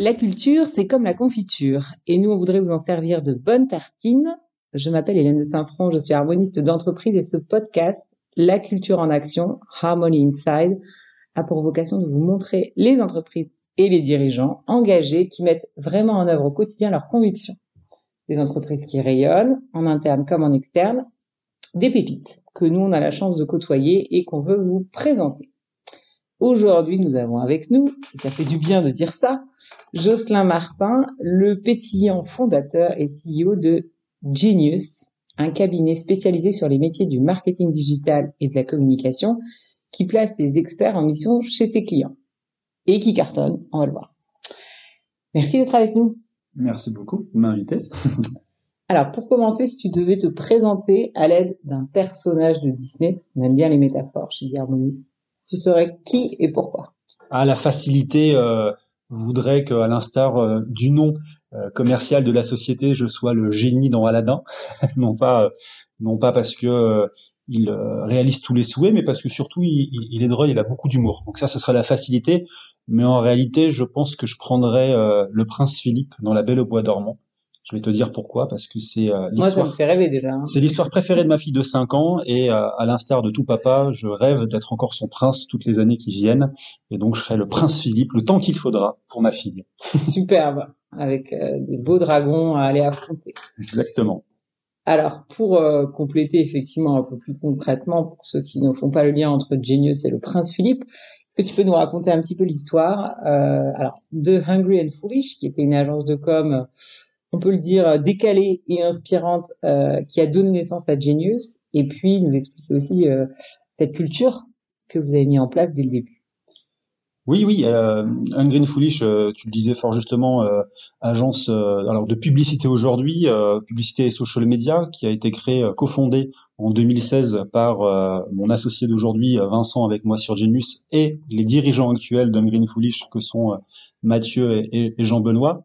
La culture, c'est comme la confiture. Et nous, on voudrait vous en servir de bonnes tartines. Je m'appelle Hélène de Saint-Front, je suis harmoniste d'entreprise et ce podcast, La culture en action, Harmony Inside, a pour vocation de vous montrer les entreprises et les dirigeants engagés qui mettent vraiment en œuvre au quotidien leurs convictions. Des entreprises qui rayonnent, en interne comme en externe, des pépites que nous, on a la chance de côtoyer et qu'on veut vous présenter. Aujourd'hui, nous avons avec nous, et ça fait du bien de dire ça, Jocelyn Martin, le pétillant fondateur et CEO de Genius, un cabinet spécialisé sur les métiers du marketing digital et de la communication qui place des experts en mission chez ses clients et qui cartonne, on va le voir. Merci d'être avec nous. Merci beaucoup de m'inviter. Alors, pour commencer, si tu devais te présenter à l'aide d'un personnage de Disney, on aime bien les métaphores chez Harmonie, tu serais qui et pourquoi? À la facilité, euh, voudrais qu'à l'instar euh, du nom euh, commercial de la société, je sois le génie dans Aladdin, non pas euh, non pas parce que il réalise tous les souhaits, mais parce que surtout il, il est drôle, il a beaucoup d'humour. Donc ça, ce serait la facilité. Mais en réalité, je pense que je prendrais le prince Philippe dans La Belle au bois dormant je vais te dire pourquoi, parce que c'est euh, l'histoire. Moi, ça me fait rêver déjà. Hein. C'est l'histoire préférée de ma fille de 5 ans, et euh, à l'instar de tout papa, je rêve d'être encore son prince toutes les années qui viennent, et donc je serai le prince Philippe le temps qu'il faudra pour ma fille. Superbe, avec euh, des beaux dragons à aller affronter. Exactement. Alors, pour compléter effectivement un peu plus concrètement, pour ceux qui ne font pas le lien entre Genius et le prince Philippe, que tu peux nous raconter un petit peu l'histoire alors de Hungry and Foolish, qui était une agence de com on peut le dire, euh, décalée et inspirante euh, qui a donné naissance à Genius, et puis nous expliquer aussi euh, cette culture que vous avez mis en place dès le début. Oui, oui, euh, Ungreen Foolish, tu le disais fort justement, agence alors de publicité aujourd'hui, publicité et social media, qui a été créée, cofondée en 2016 par mon associé d'aujourd'hui, Vincent, avec moi sur Genius, et les dirigeants actuels d'Ungreen Foolish, que sont Mathieu et Jean-Benoît.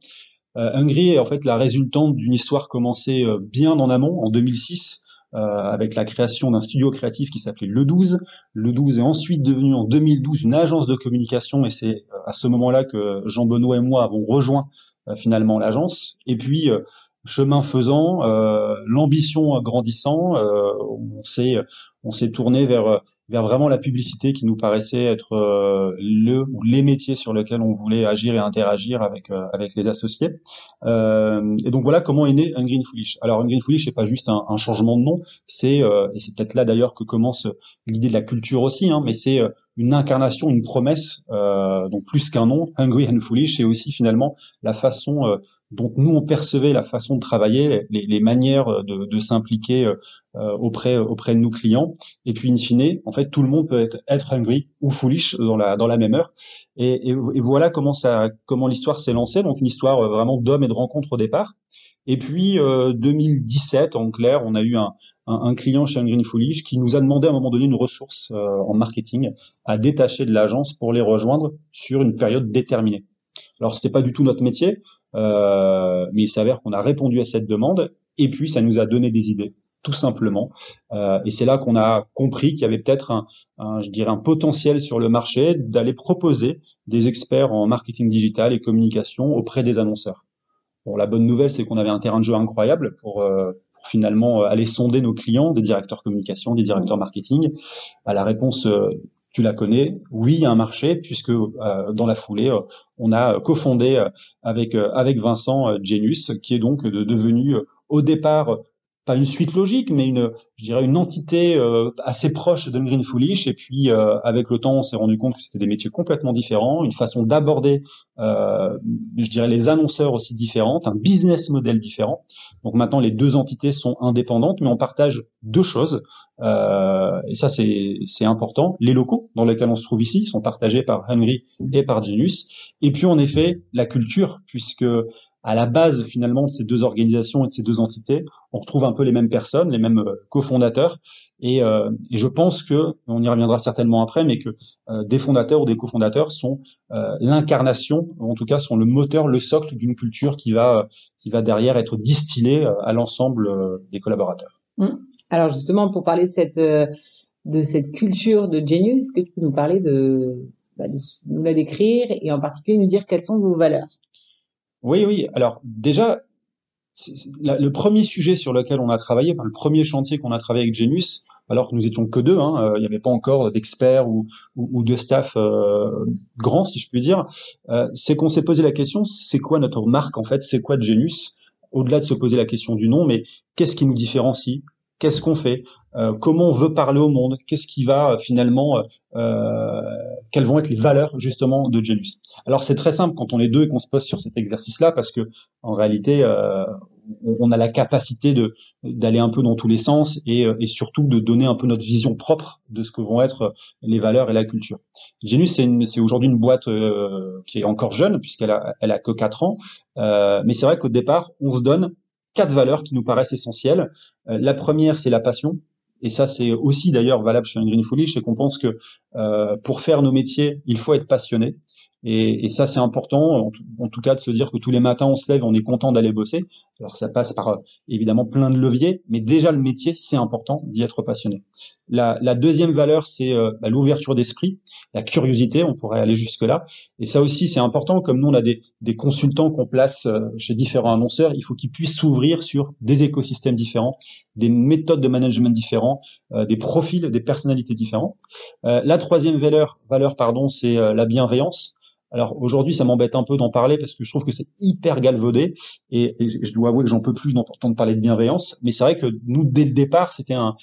Euh, Hungry est en fait la résultante d'une histoire commencée euh, bien en amont, en 2006, euh, avec la création d'un studio créatif qui s'appelait Le 12. Le 12 est ensuite devenu en 2012 une agence de communication et c'est à ce moment-là que Jean Benoît et moi avons rejoint finalement l'agence. Et puis chemin faisant, l'ambition grandissant, on s'est on s'est tourné vers vers vraiment la publicité qui nous paraissait être euh, le ou les métiers sur lesquels on voulait agir et interagir avec euh, avec les associés. Euh, et donc voilà comment est né un Green Foolish. Alors un Green Foolish c'est pas juste un, changement de nom, c'est et c'est peut-être là d'ailleurs que commence l'idée de la culture aussi, hein, mais c'est une incarnation, une promesse, donc plus qu'un nom. Hungry and Foolish, c'est aussi finalement la façon dont nous on percevait la façon de travailler, les, les manières de, de s'impliquer auprès auprès de nos clients. Et puis in fine, en fait, tout le monde peut être, être hungry ou foolish dans la dans la même heure. Et, et, voilà comment ça comment l'histoire s'est lancée. Donc une histoire euh, vraiment d'hommes et de rencontres au départ. Et puis euh, 2017, en clair, on a eu un, un, client chez Green Foolish qui nous a demandé à un moment donné une ressource euh, en marketing à détacher de l'agence pour les rejoindre sur une période déterminée. Alors c'était pas du tout notre métier, euh, mais il s'avère qu'on a répondu à cette demande et puis ça nous a donné des idées tout simplement. Euh, et c'est là qu'on a compris qu'il y avait peut-être un, je dirais, un potentiel sur le marché d'aller proposer des experts en marketing digital et communication auprès des annonceurs. La bonne nouvelle, c'est qu'on avait un terrain de jeu incroyable pour, euh, finalement euh, aller sonder nos clients, des directeurs communication, des directeurs marketing. À la réponse, euh, tu la connais, oui, il un marché, puisque dans la foulée, on a cofondé avec avec Vincent Genius, qui est donc devenu au départ pas une suite logique, mais une, je dirais une entité euh, assez proche de Green Foolish. Et puis, euh, avec le temps, on s'est rendu compte que c'était des métiers complètement différents, une façon d'aborder, euh, je dirais, les annonceurs aussi différentes, un business model différent. Donc maintenant, les deux entités sont indépendantes, mais on partage deux choses. et ça, c'est important. Les locaux dans lesquels on se trouve ici sont partagés par Henry et par Genius. Et puis, en effet, la culture, puisque à la base finalement de ces deux organisations et de ces deux entités, on retrouve un peu les mêmes personnes, les mêmes euh, cofondateurs. Et, euh, je pense que, on y reviendra certainement après, mais que euh, des fondateurs ou des cofondateurs sont euh, l'incarnation, en tout cas sont le moteur, le socle d'une culture qui va, qui va derrière être distillée à l'ensemble des collaborateurs. Mmh. Alors justement, pour parler de cette, de cette culture de Genius, que tu peux nous parler de, bah, de nous la décrire et en particulier nous dire quelles sont vos valeurs? Oui, oui. Alors déjà, le premier sujet sur lequel on a travaillé, le premier chantier qu'on a travaillé avec Genus, alors que nous étions que deux, hein, euh, il n'y avait pas encore d'experts ou, de staff euh, grand, si je puis dire, euh, c'est qu'on s'est posé la question, c'est quoi notre marque en fait, c'est quoi Genus? Au-delà de se poser la question du nom, mais qu'est-ce qui nous différencie? Qu'est-ce qu'on fait euh, Comment on veut parler au monde Qu'est-ce qui va finalement Quelles vont être les valeurs justement de Genus Alors c'est très simple quand on est deux et qu'on se pose sur cet exercice-là, parce que en réalité, on a la capacité de d'aller un peu dans tous les sens et, euh, et, surtout de donner un peu notre vision propre de ce que vont être les valeurs et la culture. Genus, c'est aujourd'hui une boîte euh, qui est encore jeune puisqu'elle a, elle a que 4 ans, euh, mais c'est vrai qu'au départ, on se donne quatre valeurs qui nous paraissent essentielles. Euh, la première, c'est la passion. Et ça, c'est aussi d'ailleurs valable chez Green Foolish, c'est qu'on pense que pour faire nos métiers, il faut être passionné. Et, et ça, c'est important, en, tout cas, de se dire que tous les matins, on se lève, on est content d'aller bosser. Alors, ça passe par évidemment plein de leviers, mais déjà le métier, c'est important d'y être passionné. La, la deuxième valeur, c'est euh, bah, l'ouverture d'esprit, la curiosité. On pourrait aller jusque là. Et ça aussi, c'est important. Comme nous, on a des, des consultants qu'on place euh, chez différents annonceurs, il faut qu'ils puissent s'ouvrir sur des écosystèmes différents, des méthodes de management différents, euh, des profils, des personnalités différents. la troisième valeur, valeur pardon, c'est la bienveillance. Alors aujourd'hui, ça m'embête un peu d'en parler parce que je trouve que c'est hyper galvaudé et, je dois avouer que j'en peux plus d'entendre parler de bienveillance. Mais c'est vrai que nous, dès le départ, c'était un,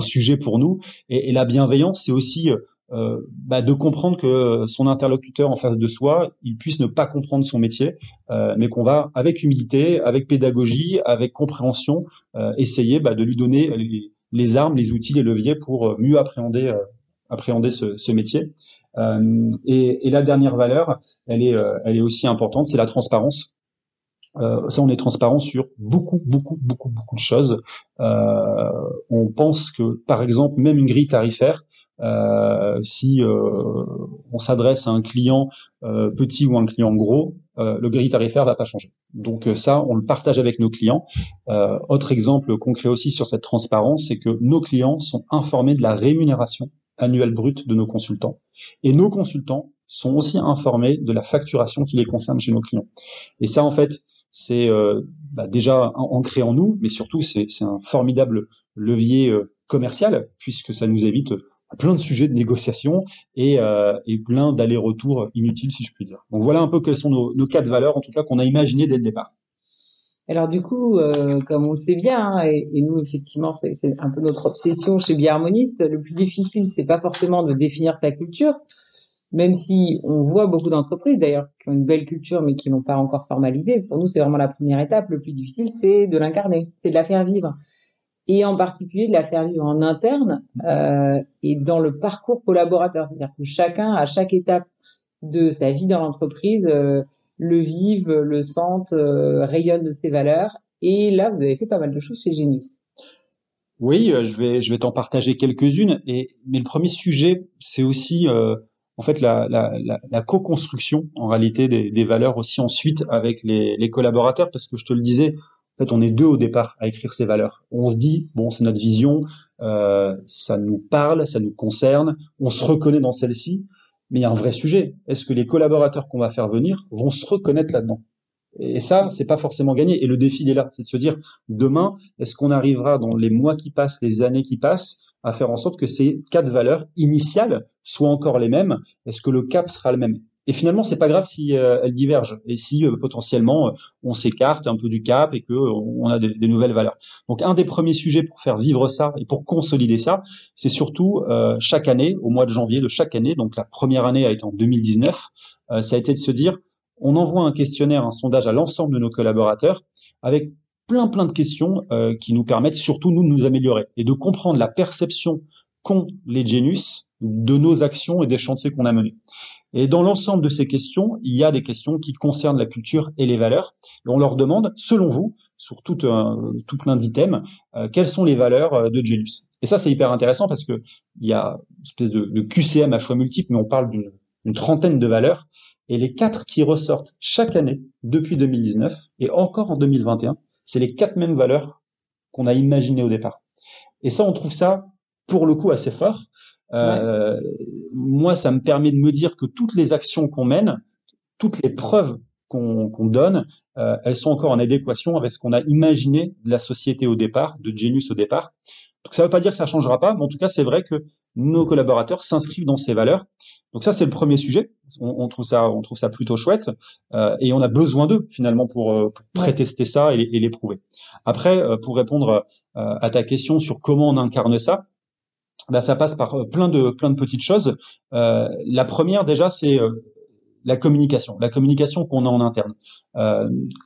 sujet pour nous. Et, la bienveillance, c'est aussi euh, bah, de comprendre que son interlocuteur en face de soi, il puisse ne pas comprendre son métier, euh, mais qu'on va, avec humilité, avec pédagogie, avec compréhension, euh, essayer bah, de lui donner les, armes, les outils, les leviers pour mieux appréhender, appréhender ce métier. Euh, et, et, la dernière valeur, elle est, euh, elle est aussi importante, c'est la transparence. Euh, ça, on est transparent sur beaucoup, beaucoup, beaucoup, beaucoup de choses. Euh, on pense que, par exemple, même une grille tarifaire, euh, si euh, on s'adresse à un client petit ou un client gros, le grille tarifaire va pas changer. Donc ça, on le partage avec nos clients. autre exemple concret aussi sur cette transparence, c'est que nos clients sont informés de la rémunération annuelle brute de nos consultants. Et nos consultants sont aussi informés de la facturation qui les concerne chez nos clients. Et ça, en fait, c'est euh, bah, déjà ancré en nous, mais surtout, c'est un formidable levier euh, commercial, puisque ça nous évite plein de sujets de négociation et, euh, et plein d'allers-retours inutiles, si je puis dire. Donc voilà un peu quelles sont nos, nos quatre valeurs, en tout cas, qu'on a imaginées dès le départ. Alors du coup, euh, comme on le sait bien, hein, et, et, nous effectivement, c'est un peu notre obsession chez Biharmoniste, le plus difficile, c'est pas forcément de définir sa culture, même si on voit beaucoup d'entreprises d'ailleurs qui ont une belle culture mais qui n'ont pas encore formalisé. Pour nous, c'est vraiment la première étape. Le plus difficile, c'est de l'incarner, c'est de la faire vivre, et en particulier de la faire vivre en interne euh, et dans le parcours collaborateur, c'est-à-dire que chacun, à chaque étape de sa vie dans l'entreprise, euh, le vivent, le sentent, euh, rayonnent de ses valeurs. Et là, vous avez fait pas mal de choses chez Genius. Oui, euh, je vais je vais t'en partager quelques-unes. Et mais le premier sujet, c'est aussi euh, en fait la, la, la, la co-construction en réalité des, des, valeurs aussi ensuite avec les, les, collaborateurs, parce que je te le disais, en fait, on est deux au départ à écrire ces valeurs. On se dit bon, c'est notre vision, euh, ça nous parle, ça nous concerne, on se reconnaît dans celle-ci. Mais il y a un vrai sujet. Est-ce que les collaborateurs qu'on va faire venir vont se reconnaître là-dedans? Et ça, c'est pas forcément gagné. Et le défi, est là. C'est de se dire, demain, est-ce qu'on arrivera dans les mois qui passent, les années qui passent, à faire en sorte que ces quatre valeurs initiales soient encore les mêmes? Est-ce que le cap sera le même? Et finalement, c'est pas grave si euh, elles divergent et si euh, potentiellement euh, on s'écarte un peu du cap et que on a des, nouvelles valeurs. Donc, un des premiers sujets pour faire vivre ça et pour consolider ça, c'est surtout chaque année, au mois de janvier de chaque année. Donc, la première année a été en 2019. ça a été de se dire, on envoie un questionnaire, un sondage à l'ensemble de nos collaborateurs avec plein plein de questions qui nous permettent surtout nous de nous améliorer et de comprendre la perception qu'ont les Genus de nos actions et des chantiers qu'on a menés. Et dans l'ensemble de ces questions, il y a des questions qui concernent la culture et les valeurs. Et on leur demande, selon vous, sur tout, tout plein d'items, euh, quelles sont les valeurs euh, de Genus. Et ça, c'est hyper intéressant parce que il y a une espèce de, de QCM à choix multiples, mais on parle d'une trentaine de valeurs. Et les quatre qui ressortent chaque année depuis 2019 et encore en 2021, c'est les quatre mêmes valeurs qu'on a imaginées au départ. Et ça, on trouve ça, pour le coup, assez fort euh, moi, ça me permet de me dire que toutes les actions qu'on mène, toutes les preuves qu'on donne, euh, elles sont encore en adéquation avec ce qu'on a imaginé de la société au départ, de Genius au départ. Donc ça ne veut pas dire que ça changera pas, mais en tout cas, c'est vrai que nos collaborateurs s'inscrivent dans ces valeurs. Donc ça, c'est le premier sujet. On, trouve ça, on trouve ça plutôt chouette, euh, et on a besoin d'eux finalement pour, euh, prétester ça et, et, les prouver. Après, pour répondre à ta question sur comment on incarne ça, bah, ça passe par plein de plein de petites choses. la première, déjà, c'est la communication, la communication qu'on a en interne.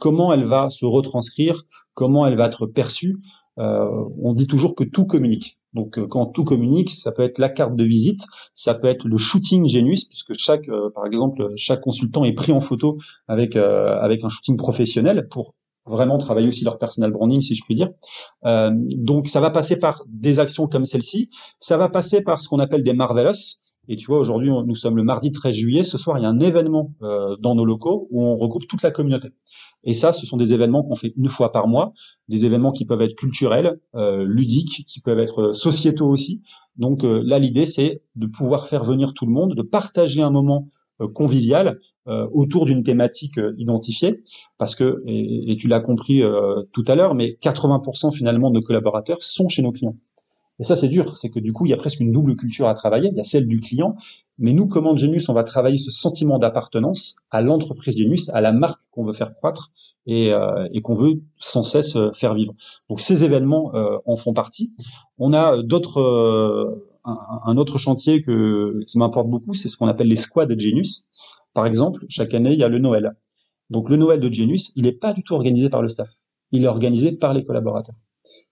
comment elle va se retranscrire, comment elle va être perçue. on dit toujours que tout communique. Donc euh, quand tout communique, ça peut être la carte de visite, ça peut être le shooting Genius, puisque chaque, euh, par exemple, chaque consultant est pris en photo avec euh, avec un shooting professionnel pour vraiment travailler aussi leur personal branding, si je puis dire. donc ça va passer par des actions comme celle-ci, ça va passer par ce qu'on appelle des marvelous. Et tu vois, aujourd'hui, nous sommes le mardi 13 juillet. Ce soir, il y a un événement dans nos locaux où on regroupe toute la communauté. Et ça, ce sont des événements qu'on fait une fois par mois, des événements qui peuvent être culturels, euh, ludiques, qui peuvent être sociétaux aussi. Donc euh, là, l'idée, c'est de pouvoir faire venir tout le monde, de partager un moment euh, convivial autour d'une thématique identifiée, parce que, et, tu l'as compris tout à l'heure, mais 80% finalement de nos collaborateurs sont chez nos clients. Et ça, c'est dur, c'est que du coup, il y a presque une double culture à travailler. Il y a celle du client, mais nous, comment Genius, on va travailler ce sentiment d'appartenance à l'entreprise Genius, à la marque qu'on veut faire croître, et, euh, et qu'on veut sans cesse euh, faire vivre. Donc ces événements euh, en font partie. On a d'autres un, autre chantier que, qui m'importe beaucoup, c'est ce qu'on appelle les squads Genius. Par exemple, chaque année, il y a le Noël. Donc le Noël de Genius, il n'est pas du tout organisé par le staff. Il est organisé par les collaborateurs,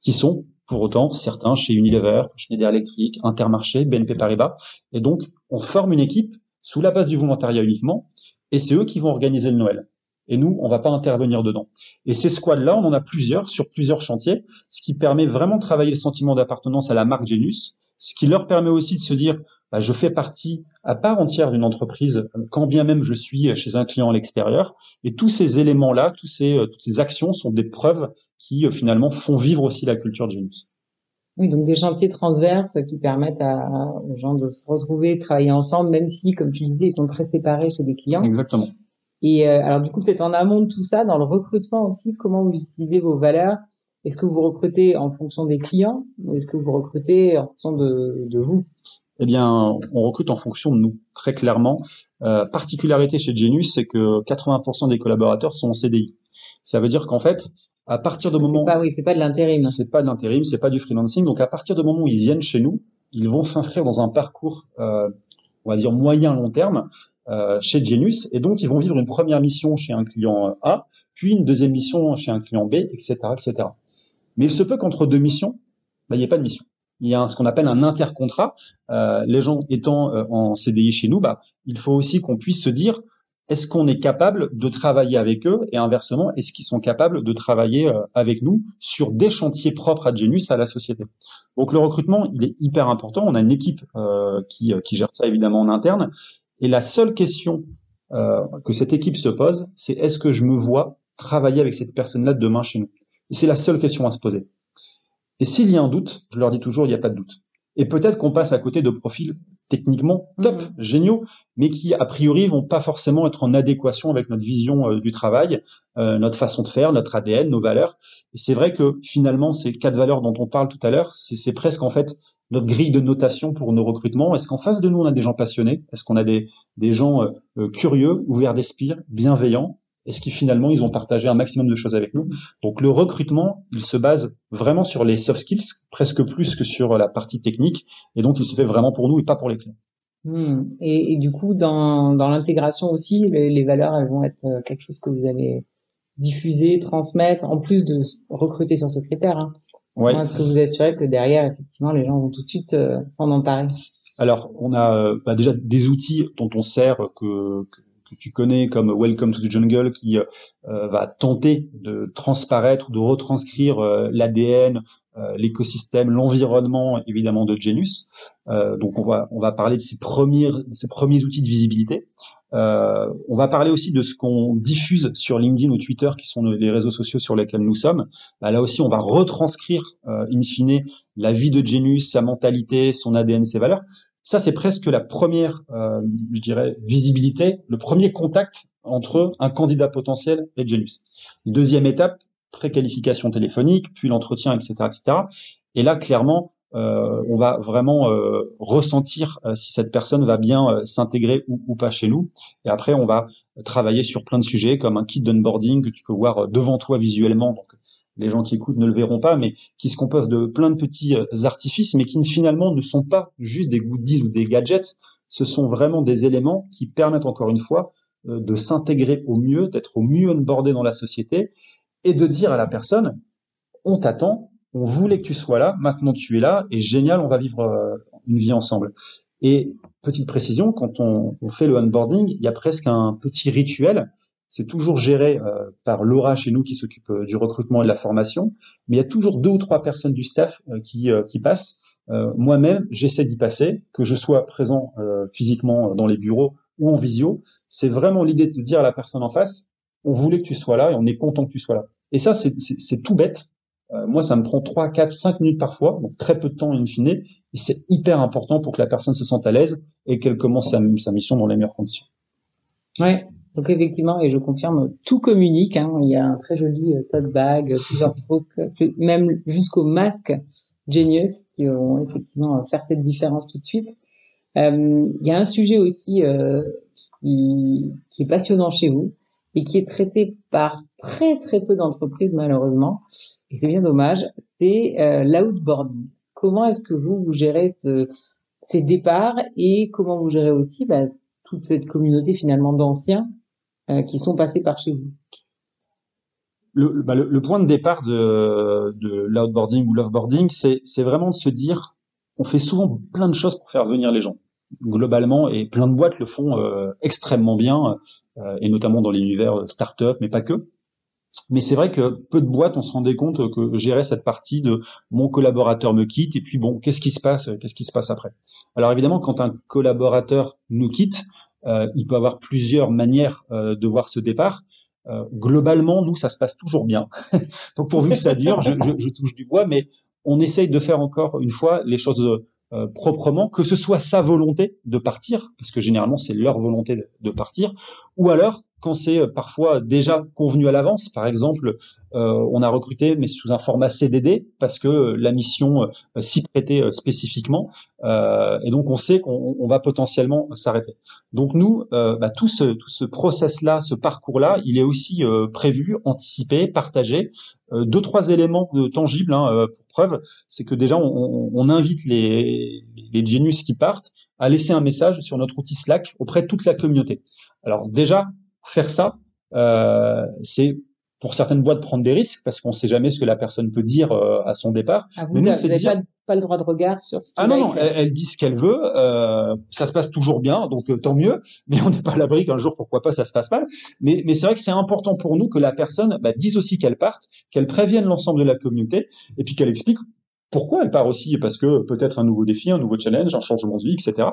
qui sont pour autant certains chez Unilever, Schneider Electric, Intermarché, BNP Paribas. Et donc, on forme une équipe sous la base du volontariat uniquement, et c'est eux qui vont organiser le Noël et nous, on va pas intervenir dedans. Et ces squads-là, on en a plusieurs sur plusieurs chantiers, ce qui permet vraiment de travailler le sentiment d'appartenance à la marque Genius, ce qui leur permet aussi de se dire, je fais partie à part entière d'une entreprise, quand bien même je suis chez un client à l'extérieur. Et tous ces éléments-là, tous ces, euh, toutes ces actions sont des preuves qui euh, finalement font vivre aussi la culture Genius. Oui, donc des chantiers transverses qui permettent à, aux gens de se retrouver, travailler ensemble, même si, comme tu disais, ils sont très séparés chez des clients. Exactement. Et euh, alors du coup, peut-être en amont de tout ça, dans le recrutement aussi, comment vous utilisez vos valeurs? Est-ce que vous recrutez en fonction des clients ou est-ce que vous recrutez en fonction de, de vous? Eh bien, on recrute en fonction de nous, très clairement. Euh, particularité chez Genius, c'est que 80% des collaborateurs sont en CDI. Ça veut dire qu'en fait, à partir du moment, pas, oui, c'est pas de l'intérim, c'est pas de l'intérim, c'est pas du freelancing. Donc à partir du moment où ils viennent chez nous, ils vont s'inscrire dans un parcours, euh, on va dire moyen long terme, euh, chez Genius, et donc ils vont vivre une première mission chez un client A, puis une deuxième mission chez un client B, etc., etc. Mais il se peut qu'entre deux missions, bah, il n'y ait pas de mission. Il y a ce qu'on appelle un intercontrat. Euh, les gens étant euh, en CDI chez nous, bah, il faut aussi qu'on puisse se dire est-ce qu'on est capable de travailler avec eux et inversement, est-ce qu'ils sont capables de travailler euh, avec nous sur des chantiers propres à Genius, à la société? Donc le recrutement, il est hyper important. On a une équipe euh, qui, qui gère ça évidemment en interne et la seule question euh, que cette équipe se pose, c'est est-ce que je me vois travailler avec cette personne-là demain chez nous? Et c'est la seule question à se poser. Et s'il y a un doute, je leur dis toujours, il n'y a pas de doute. Et peut-être qu'on passe à côté de profils techniquement top, mhm. géniaux, mais qui a priori vont pas forcément être en adéquation avec notre vision euh, du travail, euh, notre façon de faire, notre ADN, nos valeurs. Et c'est vrai que finalement, ces quatre valeurs dont on parle tout à l'heure, c'est presque en fait notre grille de notation pour nos recrutements Est-ce qu'en face de nous, on a des gens passionnés? Est-ce qu'on a des, des gens euh, curieux, ouverts d'esprit, bienveillants? Est-ce qu'ils finalement, ils ont partagé un maximum de choses avec nous Donc le recrutement, il se base vraiment sur les soft skills, presque plus que sur la partie technique, et donc il se fait vraiment pour nous et pas pour les clients. Hmm. Et, et, du coup, dans, dans l'intégration aussi, les, les, valeurs, elles vont être euh, quelque chose que vous allez diffuser, transmettre, en plus de recruter sur ce critère. Hein. Ouais. Est-ce que vous assurez que derrière, effectivement, les gens vont tout de suite euh, s'en emparer Alors, on a euh, bah, déjà des outils dont on sert que, que, tu connais, comme Welcome to the Jungle, qui euh, va tenter de transparaître, de retranscrire l'ADN, l'écosystème, l'environnement, évidemment, de Genus. donc, on va on va parler de ces premiers ces premiers outils de visibilité. Euh, on va parler aussi de ce qu'on diffuse sur LinkedIn ou Twitter, qui sont les réseaux sociaux sur lesquels nous sommes. Bah, là aussi, on va retranscrire, euh, in fine, la vie de Genus, sa mentalité, son ADN, ses valeurs. Ça, c'est presque la première, euh, je dirais, visibilité, le premier contact entre un candidat potentiel et Genius. Deuxième étape, préqualification téléphonique, puis l'entretien, etc., etc. Et là, clairement, euh, on va vraiment euh, ressentir si cette personne va bien s'intégrer ou, pas chez nous. Et après, on va travailler sur plein de sujets comme un kit d'onboarding que tu peux voir devant toi visuellement. Les gens qui écoutent ne le verront pas, mais qui se composent de plein de petits artifices, mais qui finalement ne sont pas juste des goodies ou des gadgets. Ce sont vraiment des éléments qui permettent encore une fois de s'intégrer au mieux, d'être au mieux onboardé dans la société et de dire à la personne, on t'attend, on voulait que tu sois là, maintenant tu es là, et génial, on va vivre euh, une vie ensemble. Et petite précision, quand on, fait le onboarding, il y a presque un petit rituel. C'est toujours géré euh, par Laura chez nous qui s'occupe euh, du recrutement et de la formation, mais il y a toujours deux ou trois personnes du staff qui, qui passent. Moi-même, j'essaie d'y passer, que je sois présent physiquement dans les bureaux ou en visio. C'est vraiment l'idée de dire à la personne en face, on voulait que tu sois là et on est content que tu sois là. Et ça, c'est tout bête, euh, moi, ça me prend 3, 4, 5 minutes parfois, donc très peu de temps in fine, et c'est hyper important pour que la personne se sente à l'aise et qu'elle commence sa, mission dans les meilleures conditions. Ouais, donc effectivement, et je confirme, tout communique. Hein. Il y a un très joli euh, tote bag, plusieurs trucs, euh, même jusqu'au masque Genius qui vont effectivement faire cette différence tout de suite. Euh, il y a un sujet aussi euh, qui, qui, est passionnant chez vous et qui est traité par très très peu d'entreprises malheureusement, et c'est bien dommage, c'est euh, l'outboarding. Comment est-ce que vous, vous gérez ces départs et comment vous gérez aussi bah, toute cette communauté finalement d'anciens euh, qui sont passés par chez vous. Le, bah, le, point de départ de, de l'outboarding ou l'offboarding, c'est, vraiment de se dire, on fait souvent plein de choses pour faire venir les gens, globalement, et plein de boîtes le font euh, extrêmement bien, euh, et notamment dans l'univers start-up, mais pas que. Mais c'est vrai que peu de boîtes, on se rendait compte que gérer cette partie de mon collaborateur me quitte et puis bon, qu'est-ce qui se passe Qu'est-ce qui se passe après? Alors évidemment, quand un collaborateur nous quitte, euh, il peut avoir plusieurs manières euh, de voir ce départ. Euh, globalement, nous, ça se passe toujours bien. Donc pourvu que ça dure, je, je, je, touche du bois, mais on essaye de faire encore une fois les choses euh, proprement, que ce soit sa volonté de partir, parce que généralement c'est leur volonté de partir, ou alors quand c'est euh, parfois déjà convenu à l'avance. Par exemple, euh, on a recruté, mais sous un format CDD, parce que euh, la mission s'y prêtait spécifiquement, et donc on sait qu'on va potentiellement s'arrêter. Donc nous, bah, tout ce, tout ce process-là, ce parcours-là, il est aussi prévu, anticipé, partagé. deux, trois éléments tangibles hein, pour preuve, c'est que déjà on, invite les, les Genius qui partent à laisser un message sur notre outil Slack auprès de toute la communauté. Alors déjà, faire ça, euh, c'est pour certaines boîtes prendre des risques parce qu'on ne sait jamais ce que la personne peut dire euh, à son départ. Ah, vous n'avez pas, le droit de regard sur ce Ah non, non, elle, dit ce qu'elle veut, euh, ça se passe toujours bien, donc euh, tant mieux, mais on n'est pas à l'abri qu'un jour, pourquoi pas, ça se passe mal. Mais, mais c'est vrai que c'est important pour nous que la personne bah, dise aussi qu'elle parte, qu'elle prévienne l'ensemble de la communauté, et puis qu'elle explique pourquoi elle part aussi, parce que peut-être un nouveau défi, un nouveau challenge, un changement de vie, etc.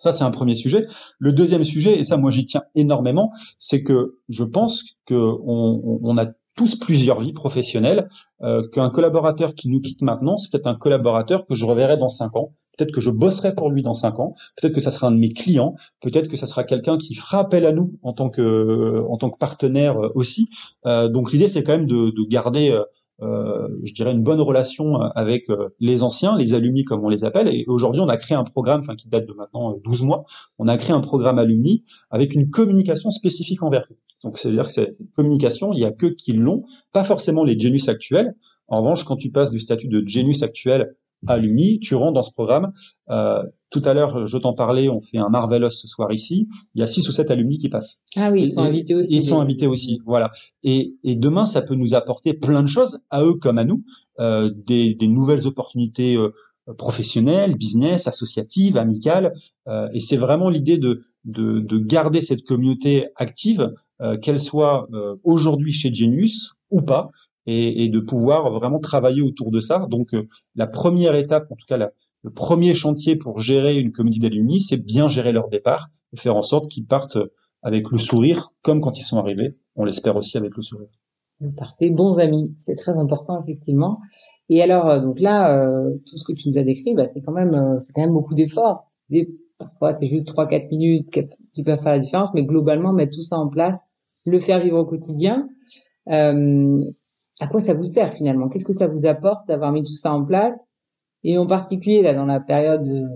Ça, c'est un premier sujet. Le deuxième sujet, et ça, moi, j'y tiens énormément, c'est que je pense qu'on on a tous plusieurs vies professionnelles, euh, qu'un collaborateur qui nous quitte maintenant, c'est peut-être un collaborateur que je reverrai dans cinq ans. Peut-être que je bosserai pour lui dans cinq ans. Peut-être que ça sera un de mes clients. Peut-être que ça sera quelqu'un qui fera appel à nous en tant que en tant que partenaire euh, aussi. Euh, donc l'idée, c'est quand même de, de garder je dirais, une bonne relation euh, avec euh, les anciens, les alumni comme on les appelle. Et aujourd'hui, on a créé un programme, enfin qui date de maintenant 12 mois, on a créé un programme alumni avec une communication spécifique envers eux. Donc c'est-à-dire que cette communication, il y a que qui l'ont, pas forcément les Genius actuels. En revanche, quand tu passes du statut de Genius actuel alumni, tu rentres dans ce programme. Euh, tout à l'heure, je t'en parlais, on fait un Marvelous ce soir ici. Il y a six ou sept alumni qui passent. Ah oui, ils sont invités aussi. Ils sont invités aussi, voilà. Et, et, demain, ça peut nous apporter plein de choses, à eux comme à nous, euh, des, des, nouvelles opportunités euh, professionnelles, business, associatives, amicales. Euh, et c'est vraiment l'idée de, de, de, garder cette communauté active, euh, qu'elle soit euh, aujourd'hui chez Genius ou pas, et, et, de pouvoir vraiment travailler autour de ça. Donc, la première étape, en tout cas le premier chantier pour gérer une communauté d'alumni, c'est bien gérer leur départ et faire en sorte qu'ils partent avec le sourire, comme quand ils sont arrivés. On l'espère aussi avec le sourire. Parfait, bons amis, c'est très important effectivement. Et alors, euh, donc là, euh, tout ce que tu nous as décrit, bah, c'est quand même, euh, c'est quand même beaucoup d'efforts. parfois c'est juste 3-4 minutes qui peuvent faire la différence, mais globalement mettre tout ça en place, le faire vivre au quotidien. Euh, à quoi ça vous sert finalement? Qu'est-ce que ça vous apporte d'avoir mis tout ça en place? Et en particulier là dans la période euh,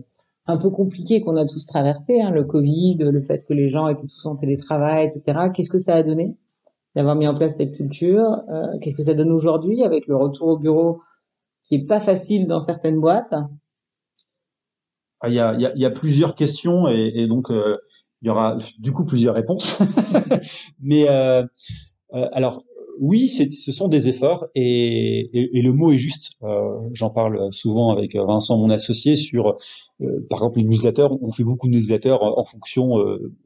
un peu compliquée qu'on a tous traversée, hein, le Covid, le fait que les gens étaient tous en télétravail, etc. Qu'est-ce que ça a donné d'avoir mis en place cette culture? Euh, Qu'est-ce que ça donne aujourd'hui avec le retour au bureau qui est pas facile dans certaines boîtes? Ah, il y, a, il, y a, plusieurs questions et, et donc euh, il y aura du coup plusieurs réponses. Mais euh, euh, alors oui, ce sont des efforts et, et, et, le mot est juste. Euh, J'en parle souvent avec Vincent, mon associé, sur euh, par exemple les newsletters. On fait beaucoup de newsletters en fonction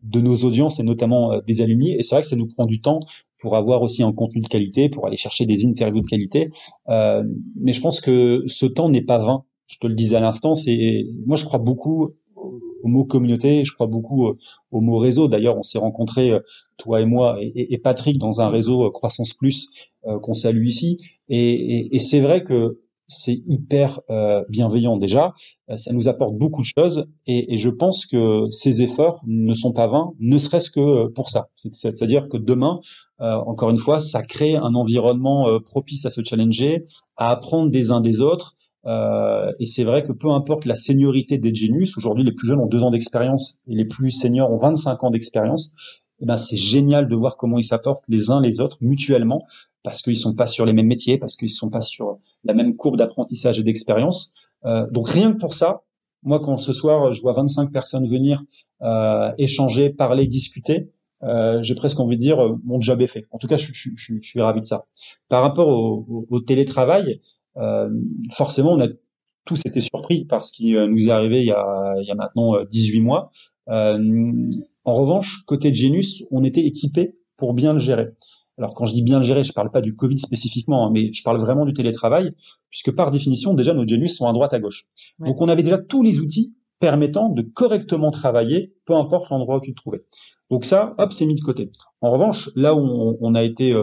de nos audiences et notamment des alumni. Et c'est vrai que ça nous prend du temps pour avoir aussi un contenu de qualité, pour aller chercher des interviews de qualité. mais je pense que ce temps n'est pas vain je te le disais à l'instant, c'est moi je crois beaucoup au mot communauté, je crois beaucoup euh, au mot réseau. D'ailleurs, on s'est rencontrés euh, toi et moi et, Patrick dans un réseau euh, Croissance Plus qu'on salue ici. Et, et c'est vrai que c'est hyper bienveillant déjà. Ça nous apporte beaucoup de choses et, et, je pense que ces efforts ne sont pas vains, ne serait-ce que pour ça. C'est-à-dire que demain, encore une fois, ça crée un environnement propice à se challenger, à apprendre des uns des autres euh, et c'est vrai que peu importe la seniorité des Genius, aujourd'hui les plus jeunes ont deux ans d'expérience et les plus seniors ont 25 ans d'expérience. Eh ben c'est génial de voir comment ils s'apportent les uns les autres mutuellement parce qu'ils sont pas sur les mêmes métiers, parce qu'ils sont pas sur la même courbe d'apprentissage et d'expérience. Euh, donc rien que pour ça, moi quand ce soir je vois 25 personnes venir euh, échanger, parler, discuter, euh, j'ai presque envie de dire mon job est fait. En tout cas, je, je, je, je suis ravi de ça. Par rapport au, au, au télétravail, euh, forcément, on a tous été surpris par ce qui euh, nous est arrivé il y a, il y a maintenant 18 euh, mois. En revanche, côté Genus, on était équipé pour bien le gérer. Alors quand je dis bien le gérer, je parle pas du Covid spécifiquement, hein, mais je parle vraiment du télétravail, puisque par définition, déjà nos Genus sont à droite à gauche. Donc on avait déjà tous les outils permettant de correctement travailler, peu importe l'endroit où tu te trouvais. Donc ça, hop, c'est mis de côté. En revanche, là où on, on a été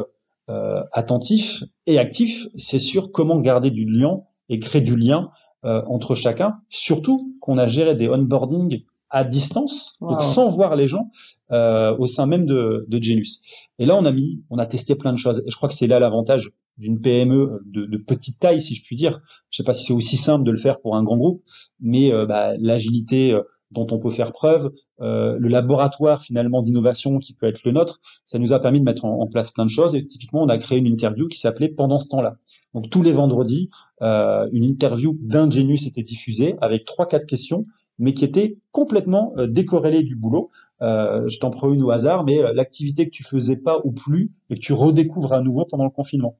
euh, attentif et actif, c'est sur comment garder du lien et créer du lien euh, entre chacun. Surtout qu'on a géré des onboarding à distance, donc sans voir les gens euh, au sein même de, de Genus. Et là, on a mis, on a testé plein de choses. Et je crois que c'est là l'avantage d'une PME de, de, petite taille, si je puis dire. Je sais pas si c'est aussi simple de le faire pour un grand groupe, mais euh, bah, l'agilité euh, dont on peut faire preuve, euh, le laboratoire finalement d'innovation qui peut être le nôtre, ça nous a permis de mettre en, place plein de choses. Et typiquement, on a créé une interview qui s'appelait Pendant ce temps-là. Donc tous les vendredis, euh, une interview d'un Genius était diffusée avec trois quatre questions, mais qui était complètement euh, décorrélée du boulot. Euh, je t'en prends une au hasard, mais euh, l'activité que tu faisais pas ou plus et que tu redécouvres à nouveau pendant le confinement.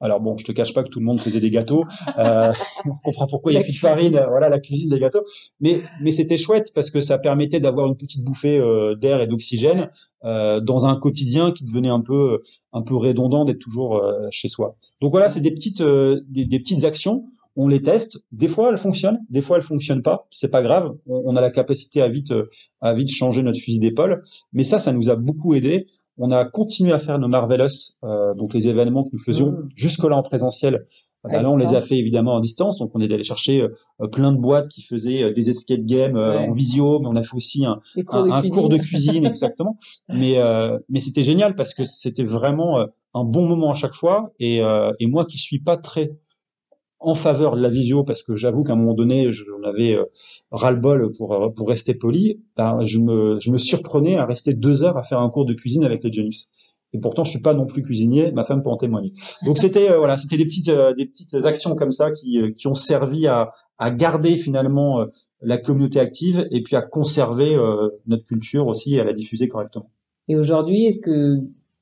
Alors bon, je te cache pas que tout le monde faisait des gâteaux. Euh, on comprend pourquoi il y a plus de farine. Euh, voilà, la cuisine des gâteaux. Mais mais c'était chouette parce que ça permettait d'avoir une petite bouffée d'air et d'oxygène euh, dans un quotidien qui devenait un peu un peu redondant d'être toujours chez soi. Donc voilà, c'est des petites des, petites actions. On les teste. Des fois elles fonctionnent, des fois elles fonctionnent pas. C'est pas grave. On, a la capacité à vite à vite changer notre fusil d'épaule. Mais ça, ça nous a beaucoup aidé on a continué à faire nos Marvelous, euh, donc les événements que nous faisions mmh. jusque-là en présentiel. Bah là, on les a fait évidemment en distance, donc on est allé chercher euh, plein de boîtes qui faisaient euh, des escape games en visio, mais on a fait aussi un, cours, de cuisine, exactement. Mais mais c'était génial parce que c'était vraiment un bon moment à chaque fois. Et, et moi qui suis pas très en faveur de la visio parce que j'avoue qu'à un moment donné, j'en avais euh, ras-le-bol pour, euh, pour rester poli, ben, je, me, je me surprenais à rester deux heures à faire un cours de cuisine avec les Janus. Et pourtant, je suis pas non plus cuisinier, ma femme peut en témoigner. Donc c'était euh, voilà, c'était des petites des petites actions comme ça qui qui ont servi à à garder finalement la communauté active et puis à conserver notre culture aussi et à la diffuser correctement. Et aujourd'hui, est-ce que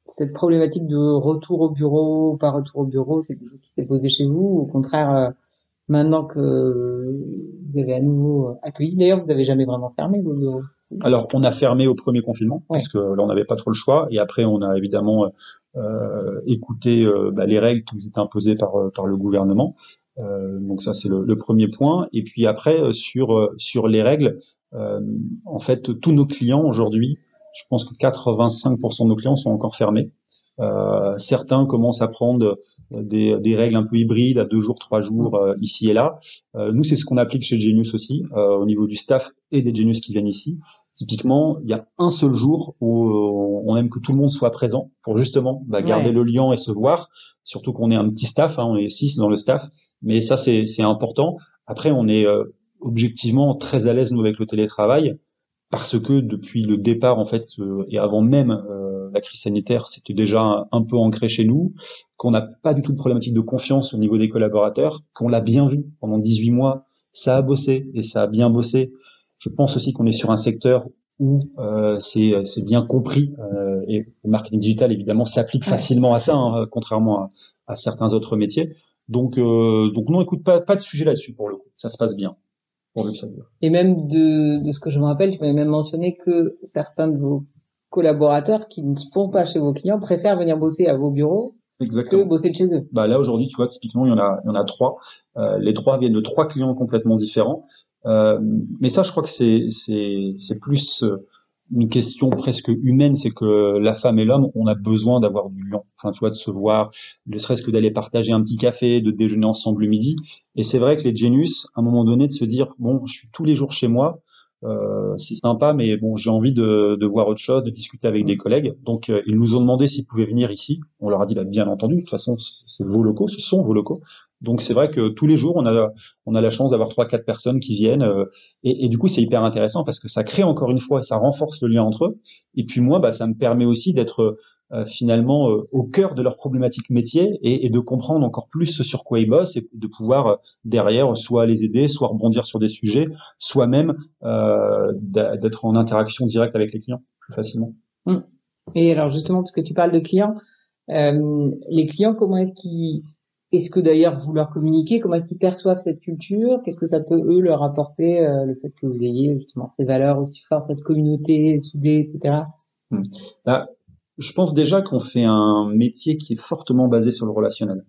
cette problématique de retour au bureau, pas retour au bureau, c'est quelque chose qui s'est posé chez vous Au contraire, euh, maintenant que vous avez à nouveau accueilli, d'ailleurs, vous n'avez jamais vraiment fermé vos bureaux? Alors, on a fermé au premier confinement, parce que là, on n'avait pas trop le choix. Et après, on a évidemment euh, écouté euh, bah, les règles qui nous étaient imposées par, par le gouvernement. Euh, donc ça, c'est le, le, premier point. Et puis après, sur, sur les règles, en fait, tous nos clients aujourd'hui je pense que 85% de nos clients sont encore fermés. Euh, certains commencent à prendre des, des, règles un peu hybrides à deux jours, trois jours ici et là. nous, c'est ce qu'on applique chez Genius aussi au niveau du staff et des Genius qui viennent ici. Typiquement, il y a un seul jour où on aime que tout le monde soit présent pour justement bah, garder le lien et se voir. Surtout qu'on est un petit staff, hein, on est six dans le staff, mais ça c'est important. Après, on est objectivement très à l'aise nous avec le télétravail parce que depuis le départ en fait euh, et avant même euh, la crise sanitaire, c'était déjà un, peu ancré chez nous, qu'on n'a pas du tout de problématique de confiance au niveau des collaborateurs, qu'on l'a bien vu pendant 18 mois, ça a bossé et ça a bien bossé. Je pense aussi qu'on est sur un secteur où euh, c'est bien compris et le marketing digital évidemment s'applique facilement à ça, hein, contrairement à, à, certains autres métiers. Donc donc non, écoute pas pas de sujet là-dessus pour le coup, ça se passe bien. Et même de, de ce que je me rappelle, tu m'avais même mentionné que certains de vos collaborateurs qui ne sont pas chez vos clients préfèrent venir bosser à vos bureaux Exactement. que bosser de chez eux. Bah là aujourd'hui, tu vois, typiquement, il y en a, il y en a trois. Euh, les trois viennent de trois clients complètement différents. Euh, mais ça, je crois que c'est c'est c'est plus euh, une question presque humaine, c'est que la femme et l'homme, on a besoin d'avoir du lien. Enfin, tu vois, de se voir, ne serait-ce que d'aller partager un petit café, de déjeuner ensemble le midi. Et c'est vrai que les Genius, à un moment donné, de se dire, bon, je suis tous les jours chez moi, euh, c'est sympa, mais bon, j'ai envie de, de, voir autre chose, de discuter avec des collègues. Donc, euh, ils nous ont demandé s'ils pouvaient venir ici. On leur a dit, bah, bien entendu, de toute façon, c'est vos locaux, ce sont vos locaux. Donc c'est vrai que tous les jours, on a, on a la chance d'avoir trois, quatre personnes qui viennent. Euh, et, et, du coup, c'est hyper intéressant parce que ça crée encore une fois, ça renforce le lien entre eux. Et puis moi, bah, ça me permet aussi d'être finalement euh, au cœur de leur problématique métier et, et, de comprendre encore plus ce sur quoi ils bossent et de pouvoir derrière soit les aider, soit rebondir sur des sujets, soit même d'être en interaction directe avec les clients plus facilement. Hum. Et alors justement, parce que tu parles de clients, les clients, comment est-ce qu'ils est-ce que d'ailleurs vous leur communiquez? Comment est-ce qu'ils perçoivent cette culture? Qu'est-ce que ça peut eux leur apporter euh, le fait que vous ayez justement ces valeurs aussi fortes, cette communauté soudée, etc. Bah, je pense déjà qu'on fait un métier qui est fortement basé sur le relationnel.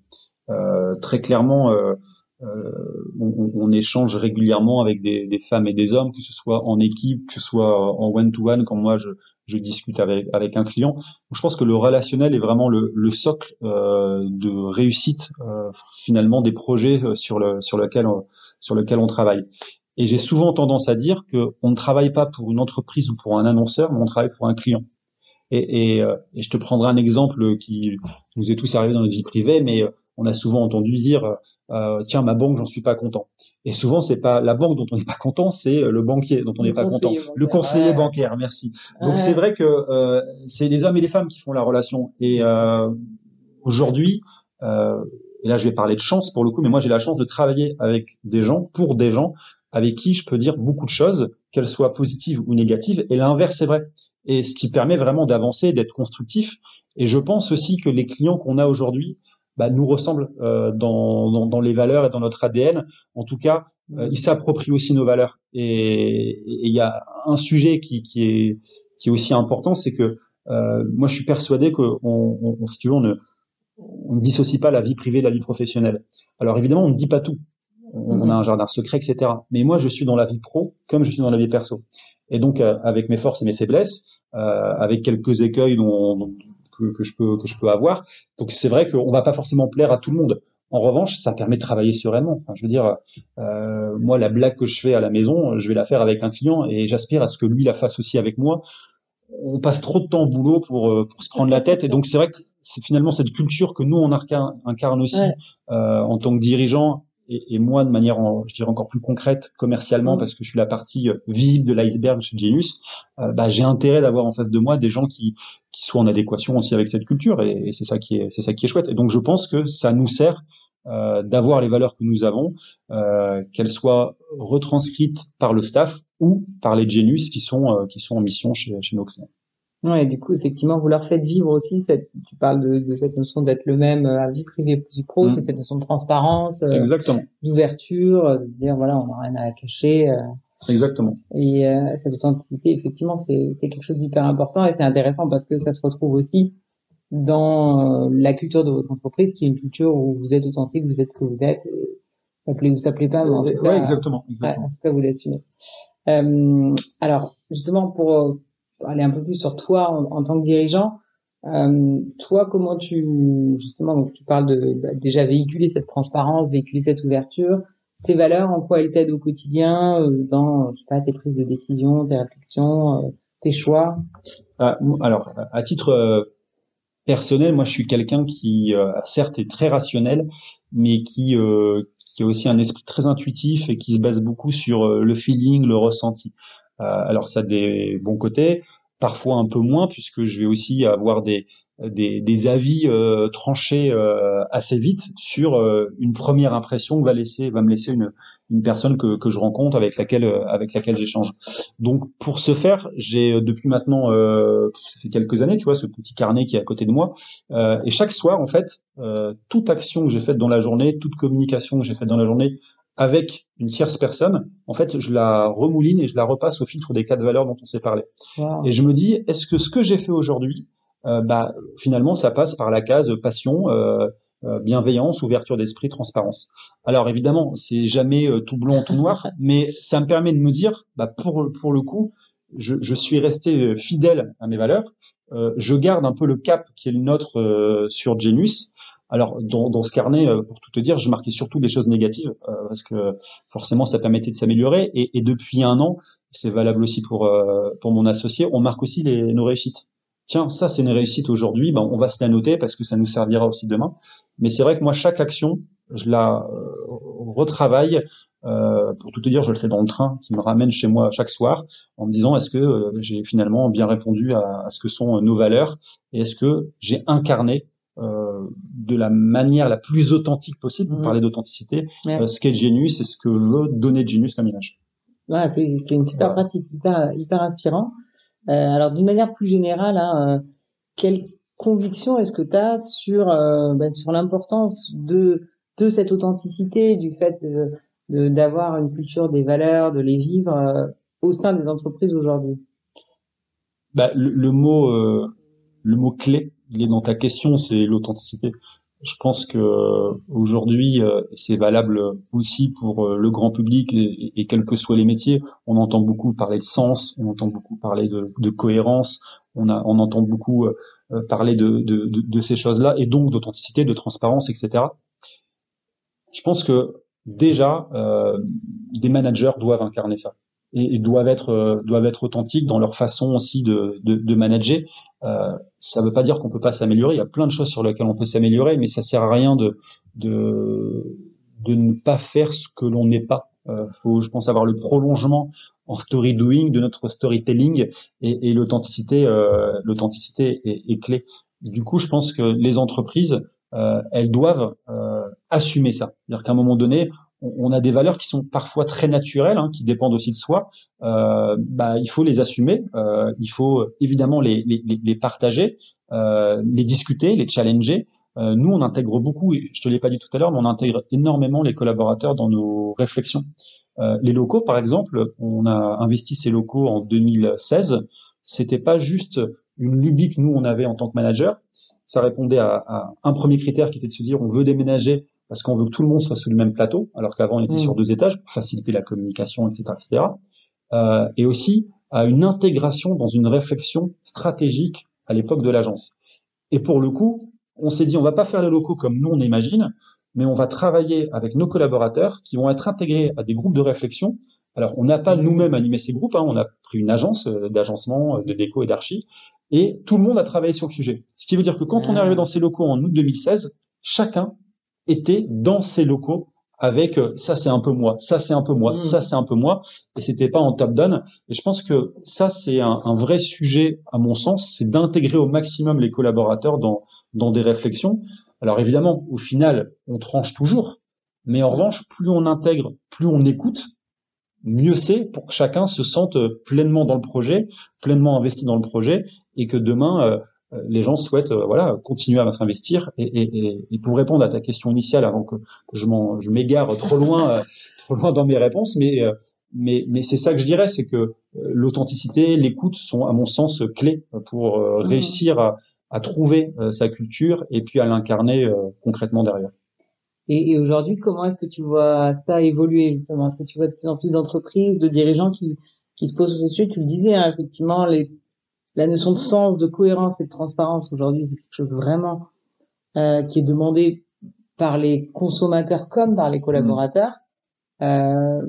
Euh, très clairement, euh, euh on, on, échange régulièrement avec des, des, femmes et des hommes, que ce soit en équipe, que ce soit en one-to-one, comme moi je, je discute avec, avec un client. Je pense que le relationnel est vraiment le, le socle euh, de réussite euh, finalement des projets euh, sur, le, sur, lequel, on, sur lequel on travaille. Et j'ai souvent tendance à dire qu'on ne travaille pas pour une entreprise ou pour un annonceur, mais on travaille pour un client. Et, et, euh, et je te prendrai un exemple qui nous est tous arrivé dans notre vie privée, mais on a souvent entendu dire euh, tiens ma banque j'en suis pas content. Et souvent c'est pas la banque dont on n'est pas content c'est le banquier dont on n'est pas content. le conseiller bancaire merci. Donc c'est vrai que euh, c'est les hommes et les femmes qui font la relation. Et euh, aujourd'hui euh, et là je vais parler de chance pour le coup mais moi j'ai la chance de travailler avec des gens pour des gens avec qui je peux dire beaucoup de choses qu'elles soient positives ou négatives. Et l'inverse c'est vrai et ce qui permet vraiment d'avancer d'être constructif et je pense aussi que les clients qu'on a aujourd'hui bah, nous ressemblent euh, dans, dans, dans, les valeurs et dans notre ADN. En tout cas, euh, ils s'approprient aussi nos valeurs. Et il y a un sujet qui, qui, est, qui est aussi important, c'est que euh, moi, je suis persuadé que, on, on, si tu veux, on ne, on ne dissocie pas la vie privée de la vie professionnelle. Alors évidemment, on ne dit pas tout. On, a un jardin secret, etc. Mais moi, je suis dans la vie pro comme je suis dans la vie perso. Et donc, euh, avec mes forces et mes faiblesses, euh, avec quelques écueils dont, dont, que, je peux que je peux avoir. Donc c'est vrai qu'on va pas forcément plaire à tout le monde. En revanche, ça permet de travailler sereinement. Enfin, je veux dire, euh, moi, la blague que je fais à la maison, je vais la faire avec un client et j'aspire à ce que lui la fasse aussi avec moi. On passe trop de temps au boulot pour, euh, pour se prendre la tête et donc c'est vrai que c'est finalement cette culture que nous on incarne, aussi euh, en tant que dirigeant et, et, moi de manière, je dirais encore plus concrète commercialement mm. parce que je suis la partie euh, visible de l'iceberg chez Genius, euh, bah, j'ai intérêt d'avoir en face de moi des gens qui qui soient en adéquation aussi avec cette culture et, et c'est ça qui est c'est ça qui est chouette. Et donc je pense que ça nous sert euh, d'avoir les valeurs que nous avons, euh, qu'elles soient retranscrites par le staff ou par les Genius qui sont euh, qui sont en mission chez, chez nos clients. Ouais, du coup, effectivement, vous leur faites vivre aussi cette, tu parles de, de cette notion d'être le même euh, à vie privée, vie pro, mm. c'est cette notion de transparence, euh, d'ouverture, euh, de dire voilà, on n'a rien à cacher. Exactement. Et cette authenticité, effectivement, c'est quelque chose d'hyper important et c'est intéressant parce que ça se retrouve aussi dans la culture de votre entreprise, qui est une culture où vous êtes authentique, vous êtes ce que vous êtes. Ça plaît ou ça plaît pas, mais en tout cas, ouais, exactement, exactement. en tout cas, vous Euh, alors, justement, pour aller un peu plus sur toi en, tant que dirigeant, Euh, toi, comment tu justement donc tu parles de bah, déjà véhiculer cette transparence, véhiculer cette ouverture, ces valeurs, en quoi elles t'aident au quotidien euh, dans je sais pas tes prises de décision, tes réflexions, euh, tes choix? Ah, alors, à titre personnel, moi, je suis quelqu'un qui certes est très rationnel, mais qui qui a aussi un esprit très intuitif et qui se base beaucoup sur le feeling, le ressenti. Alors, ça a des bons côtés parfois un peu moins puisque je vais aussi avoir des des, des avis euh, tranchés euh, assez vite sur euh, une première impression que va laisser va me laisser une une personne que, que je rencontre avec laquelle avec laquelle j'échange. Donc pour ce faire, j'ai depuis maintenant fait quelques années, tu vois, ce petit carnet qui est à côté de moi et chaque soir en fait, toute action que j'ai faite dans la journée, toute communication que j'ai faite dans la journée avec une tierce personne, en fait, je la remouline et je la repasse au filtre des quatre valeurs dont on s'est parlé. Et je me dis, est-ce que ce que j'ai fait aujourd'hui, euh, bah, finalement, ça passe par la case passion, euh, euh bienveillance, ouverture d'esprit, transparence. Alors évidemment, c'est jamais euh, tout blanc, tout noir, mais ça me permet de me dire, bah, pour pour le coup, je, je suis resté fidèle à mes valeurs. je garde un peu le cap qui est le nôtre sur Genius alors dans, ce carnet, euh, pour tout te dire, je marquais surtout des choses négatives euh, parce que forcément ça permettait de s'améliorer. Et, depuis un an, c'est valable aussi pour euh, pour mon associé, on marque aussi les, nos réussites. Tiens, ça c'est une réussite aujourd'hui, ben, on va se la noter parce que ça nous servira aussi demain. Mais c'est vrai que moi chaque action, je la retravaille. pour tout te dire, je le fais dans le train qui me ramène chez moi chaque soir en me disant est-ce que j'ai finalement bien répondu à, ce que sont nos valeurs et est-ce que j'ai incarné euh, de la manière la plus authentique possible, pour mmh. parler d'authenticité, euh, ce qu'est Genius et ce que veut donner Genius comme image. Ouais, c'est, c'est une super pratique, hyper, hyper inspirant. Euh, alors d'une manière plus générale, hein, euh, quelle conviction est-ce que tu as sur, ben, sur l'importance de, de cette authenticité, du fait de, de, d'avoir une culture des valeurs, de les vivre au sein des entreprises aujourd'hui? Bah, le, le, mot, le mot clé, il est dans ta question, c'est l'authenticité. Je pense que aujourd'hui, euh, c'est valable aussi pour euh, le grand public et, et, quels que soient les métiers. On entend beaucoup parler de sens, on entend beaucoup parler de, de cohérence, on, a, on entend beaucoup euh, parler de, de, de ces choses-là et donc d'authenticité, de transparence, etc. Je pense que déjà, euh, des managers doivent incarner ça et, et doivent être doivent être authentiques dans leur façon aussi de, de, de manager euh, ça ne veut pas dire qu'on peut pas s'améliorer. Il y a plein de choses sur lesquelles on peut s'améliorer, mais ça sert à rien de de, de ne pas faire ce que l'on n'est pas. Euh, faut, je pense, avoir le prolongement en story doing de notre storytelling et, et l'authenticité, euh, l'authenticité est, est, clé. Du coup, je pense que les entreprises, euh, elles doivent euh, assumer ça. C'est-à-dire qu'à un moment donné, on, a des valeurs qui sont parfois très naturelles, hein, qui dépendent aussi de soi. Euh, bah, il faut les assumer, euh, il faut évidemment les, les, les partager, euh, les discuter, les challenger. Euh, nous, on intègre beaucoup, je te l'ai pas dit tout à l'heure, mais on intègre énormément les collaborateurs dans nos réflexions. Euh, les locaux, par exemple, on a investi ces locaux en 2016. C'était pas juste une lubie que nous on avait en tant que manager. Ça répondait à, à un premier critère qui était de se dire on veut déménager parce qu'on veut que tout le monde soit sur le même plateau, alors qu'avant on était sur mm. deux étages pour faciliter la communication, etc., etc. Euh, et aussi à une intégration dans une réflexion stratégique à l'époque de l'agence. Et pour le coup, on s'est dit on va pas faire les locaux comme nous on imagine, mais on va travailler avec nos collaborateurs qui vont être intégrés à des groupes de réflexion. Alors on n'a pas nous-mêmes animé ces groupes, hein, on a pris une agence euh, d'agencement, euh, de déco et d'archi, et tout le monde a travaillé sur le sujet. Ce qui veut dire que quand on est arrivé dans ces locaux en août 2016, chacun était dans ces locaux avec euh, ça c'est un peu moi, ça c'est un peu moi, mm. ça c'est un peu moi, et c'était pas en top down. Et je pense que ça c'est un, un, vrai sujet à mon sens, c'est d'intégrer au maximum les collaborateurs dans dans des réflexions. Alors évidemment, au final, on tranche toujours, mais en revanche, plus on intègre, plus on écoute, mieux c'est pour que chacun se sente pleinement dans le projet, pleinement investi dans le projet, et que demain euh, euh, les gens souhaitent euh, voilà continuer à s'investir et, et, et, pour répondre à ta question initiale avant que je m'en je m'égare trop loin euh, trop loin dans mes réponses mais mais mais c'est ça que je dirais c'est que l'authenticité l'écoute sont à mon sens clés pour mmh. réussir à, à trouver sa culture et puis à l'incarner concrètement derrière. Et, et aujourd'hui comment est-ce que tu vois ça évoluer justement? Est-ce que tu vois de plus en plus d'entreprises de dirigeants qui qui se posent ces sujets? Tu le disais hein, effectivement les la notion de sens, de cohérence et de transparence aujourd'hui, c'est quelque chose vraiment euh, qui est demandé par les consommateurs comme par les collaborateurs, euh,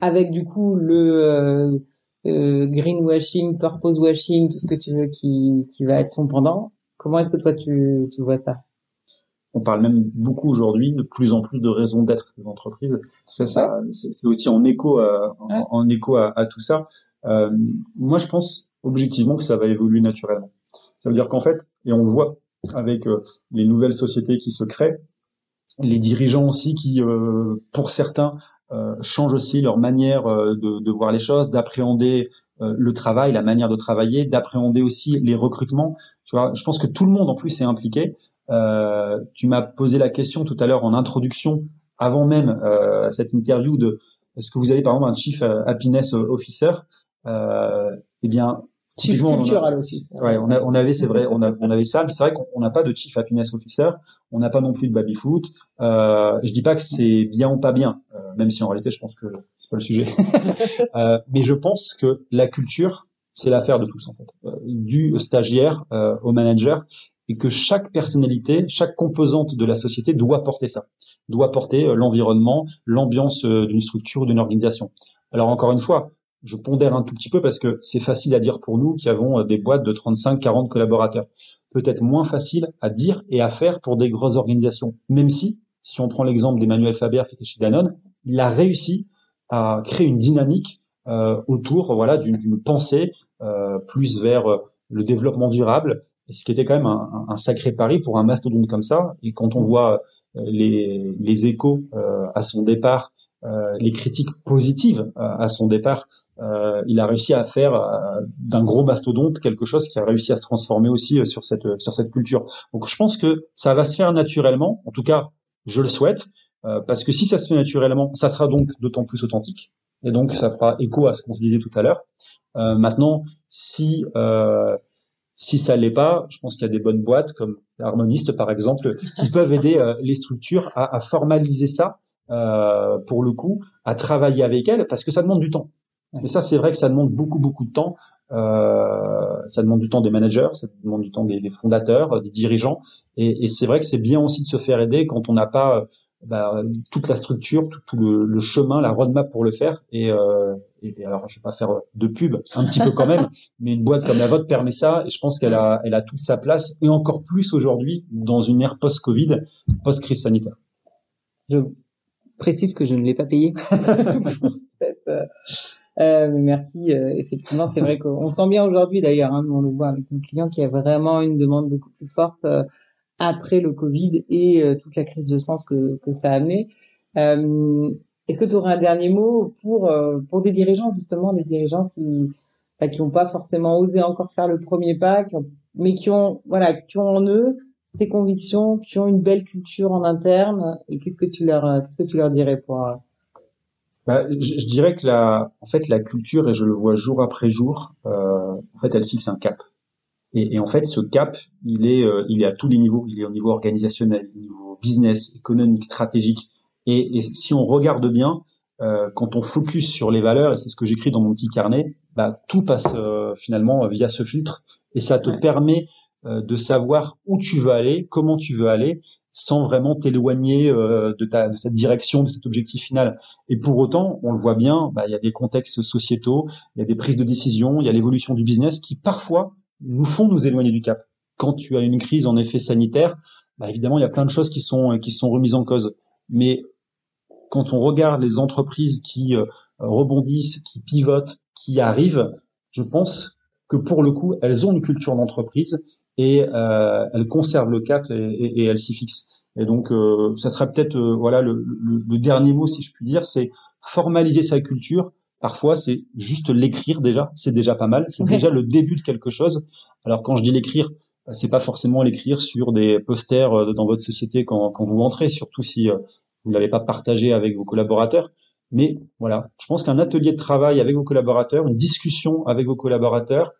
avec du coup le euh, euh, greenwashing, purpose washing, tout ce que tu veux qui, qui va être son pendant. Comment est-ce que toi tu, tu vois ça? On parle même beaucoup aujourd'hui de plus en plus de raisons d'être des entreprises. C'est ça, c'est aussi en écho à, en, écho à, à, tout ça. Euh, moi, je pense objectivement que ça va évoluer naturellement. Ça veut dire qu'en fait, et on le voit avec euh, les nouvelles sociétés qui se créent, les dirigeants aussi qui, euh, pour certains, euh, changent aussi leur manière de, de, voir les choses, d'appréhender le travail, la manière de travailler, d'appréhender aussi les recrutements. Tu vois, je pense que tout le monde en plus est impliqué. Euh, tu m'as posé la question tout à l'heure en introduction, avant même euh, cette interview, de est-ce que vous avez par exemple un chief happiness officer? Euh, Eh bien, typiquement, on, ouais, on, a, on avait, c'est vrai, on, a, on avait ça, mais c'est vrai qu'on n'a pas de chief happiness officer, on n'a pas non plus de baby foot. Euh, je dis pas que c'est bien ou pas bien, euh, même si en réalité, je pense que c'est pas le sujet. euh, mais je pense que la culture, c'est l'affaire de tous en fait, euh, du stagiaire euh, au manager et que chaque personnalité, chaque composante de la société doit porter ça, doit porter euh, l'environnement, l'ambiance d'une structure ou d'une organisation. Alors encore une fois, je pondère un tout petit peu parce que c'est facile à dire pour nous qui avons euh, des boîtes de 35, 40 collaborateurs. Peut-être moins facile à dire et à faire pour des grosses organisations. Même si, si on prend l'exemple d'Emmanuel Faber qui était chez Danone, il a réussi à créer une dynamique euh, autour voilà d'une pensée euh, plus vers le développement durable, ce qui était quand même un, un, sacré pari pour un mastodonte comme ça. Et quand on voit euh, les, les échos euh, à son départ, euh, les critiques positives à son départ, il a réussi à faire d'un gros mastodonte quelque chose qui a réussi à se transformer aussi sur cette sur cette culture. Donc je pense que ça va se faire naturellement. En tout cas, je le souhaite. parce que si ça se fait naturellement, ça sera donc d'autant plus authentique. Et donc, ça fera écho à ce qu'on se disait tout à l'heure. Euh, maintenant, si euh, si ça l'est pas, je pense qu'il y a des bonnes boîtes comme Harmoniste par exemple qui peuvent aider euh, les structures à, à formaliser ça euh, pour le coup, à travailler avec elles parce que ça demande du temps. Et ça, c'est vrai que ça demande beaucoup beaucoup de temps. Euh, ça demande du temps des managers, ça demande du temps des, des fondateurs, des dirigeants. Et, et c'est vrai que c'est bien aussi de se faire aider quand on n'a pas bah, toute la structure, tout, le, le, chemin, la roadmap pour le faire. Et, euh, et, alors, je vais pas faire de pub, un petit peu quand même, mais une boîte comme la vôtre permet ça. Et je pense qu'elle a, elle a toute sa place, et encore plus aujourd'hui dans une ère post-Covid, post-crise sanitaire. Je précise que je ne l'ai pas payé. Euh, merci. Euh, effectivement, c'est vrai qu'on sent bien aujourd'hui d'ailleurs, hein, on le voit avec nos clients, qu'il y a vraiment une demande beaucoup plus forte euh, après le Covid et euh, toute la crise de sens que, que ça a amené. Euh, Est-ce que tu aurais un dernier mot pour euh, pour des dirigeants justement, des dirigeants qui bah, qui n'ont pas forcément osé encore faire le premier pas, qui ont, mais qui ont voilà qui ont en eux ces convictions, qui ont une belle culture en interne. Et qu'est-ce que tu leur qu'est-ce que tu leur dirais pour bah, je, je, dirais que la, en fait, la culture, et je le vois jour après jour, euh, en fait, elle fixe un cap. Et, et, en fait, ce cap, il est, euh, il est à tous les niveaux. Il est au niveau organisationnel, au niveau business, économique, stratégique. Et, et si on regarde bien, euh, quand on focus sur les valeurs, et c'est ce que j'écris dans mon petit carnet, bah, tout passe euh, finalement via ce filtre. Et ça te permet euh, de savoir où tu veux aller, comment tu veux aller, sans vraiment t'éloigner euh, de, ta, de cette direction, de cet objectif final. Et pour autant, on le voit bien, bah, il y a des contextes sociétaux, il y a des prises de décision, il y a l'évolution du business qui parfois nous font nous éloigner du cap. Quand tu as une crise en effet sanitaire, bah évidemment, il y a plein de choses qui sont qui sont remises en cause. Mais quand on regarde les entreprises qui euh, rebondissent, qui pivotent, qui arrivent, je pense que pour le coup, elles ont une culture d'entreprise et euh, elles conservent le cap et, et, et elles s'y fixent. Et donc, euh, ça serait peut-être euh, voilà le, le, le, dernier mot, si je puis dire, c'est formaliser sa culture Parfois, c'est juste l'écrire déjà, c'est déjà pas mal, c'est déjà le début de quelque chose. Alors quand je dis l'écrire, euh, c'est pas forcément l'écrire sur des posters dans votre société quand, quand vous entrez, surtout si vous ne l'avez pas partagé avec vos collaborateurs. Mais voilà, je pense qu'un atelier de travail avec vos collaborateurs, une discussion avec vos collaborateurs,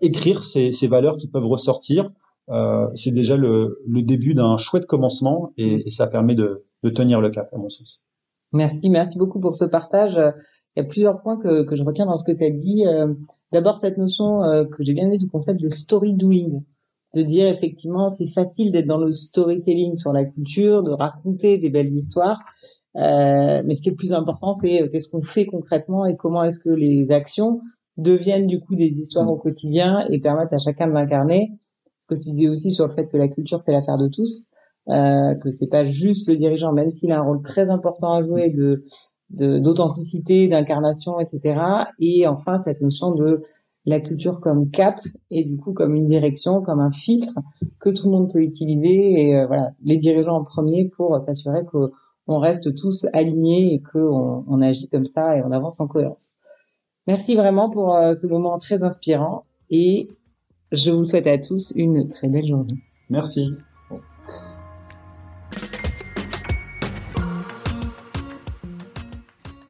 écrire ces, ces, valeurs qui peuvent ressortir, euh, c'est déjà le, le début d'un chouette commencement et, et ça permet de, de, tenir le cap, à mon sens. Merci, merci beaucoup pour ce partage il y a plusieurs points que, que je retiens dans ce que tu as dit. Euh, D'abord cette notion euh, que j'ai bien aimé, du concept de story doing, de dire effectivement c'est facile d'être dans le storytelling sur la culture, de raconter des belles histoires, euh, mais ce qui est plus important c'est qu'est-ce qu'on fait concrètement et comment est-ce que les actions deviennent du coup des histoires au quotidien et permettent à chacun de l'incarner. Ce que tu disais aussi sur le fait que la culture c'est l'affaire de tous, euh, que c'est pas juste le dirigeant, même s'il a un rôle très important à jouer de d'authenticité, d'incarnation, etc. Et enfin cette notion de la culture comme cap et du coup comme une direction, comme un filtre que tout le monde peut utiliser et euh, voilà les dirigeants en premier pour s'assurer qu'on reste tous alignés et qu'on on agit comme ça et on avance en cohérence. Merci vraiment pour euh, ce moment très inspirant et je vous souhaite à tous une très belle journée. Merci.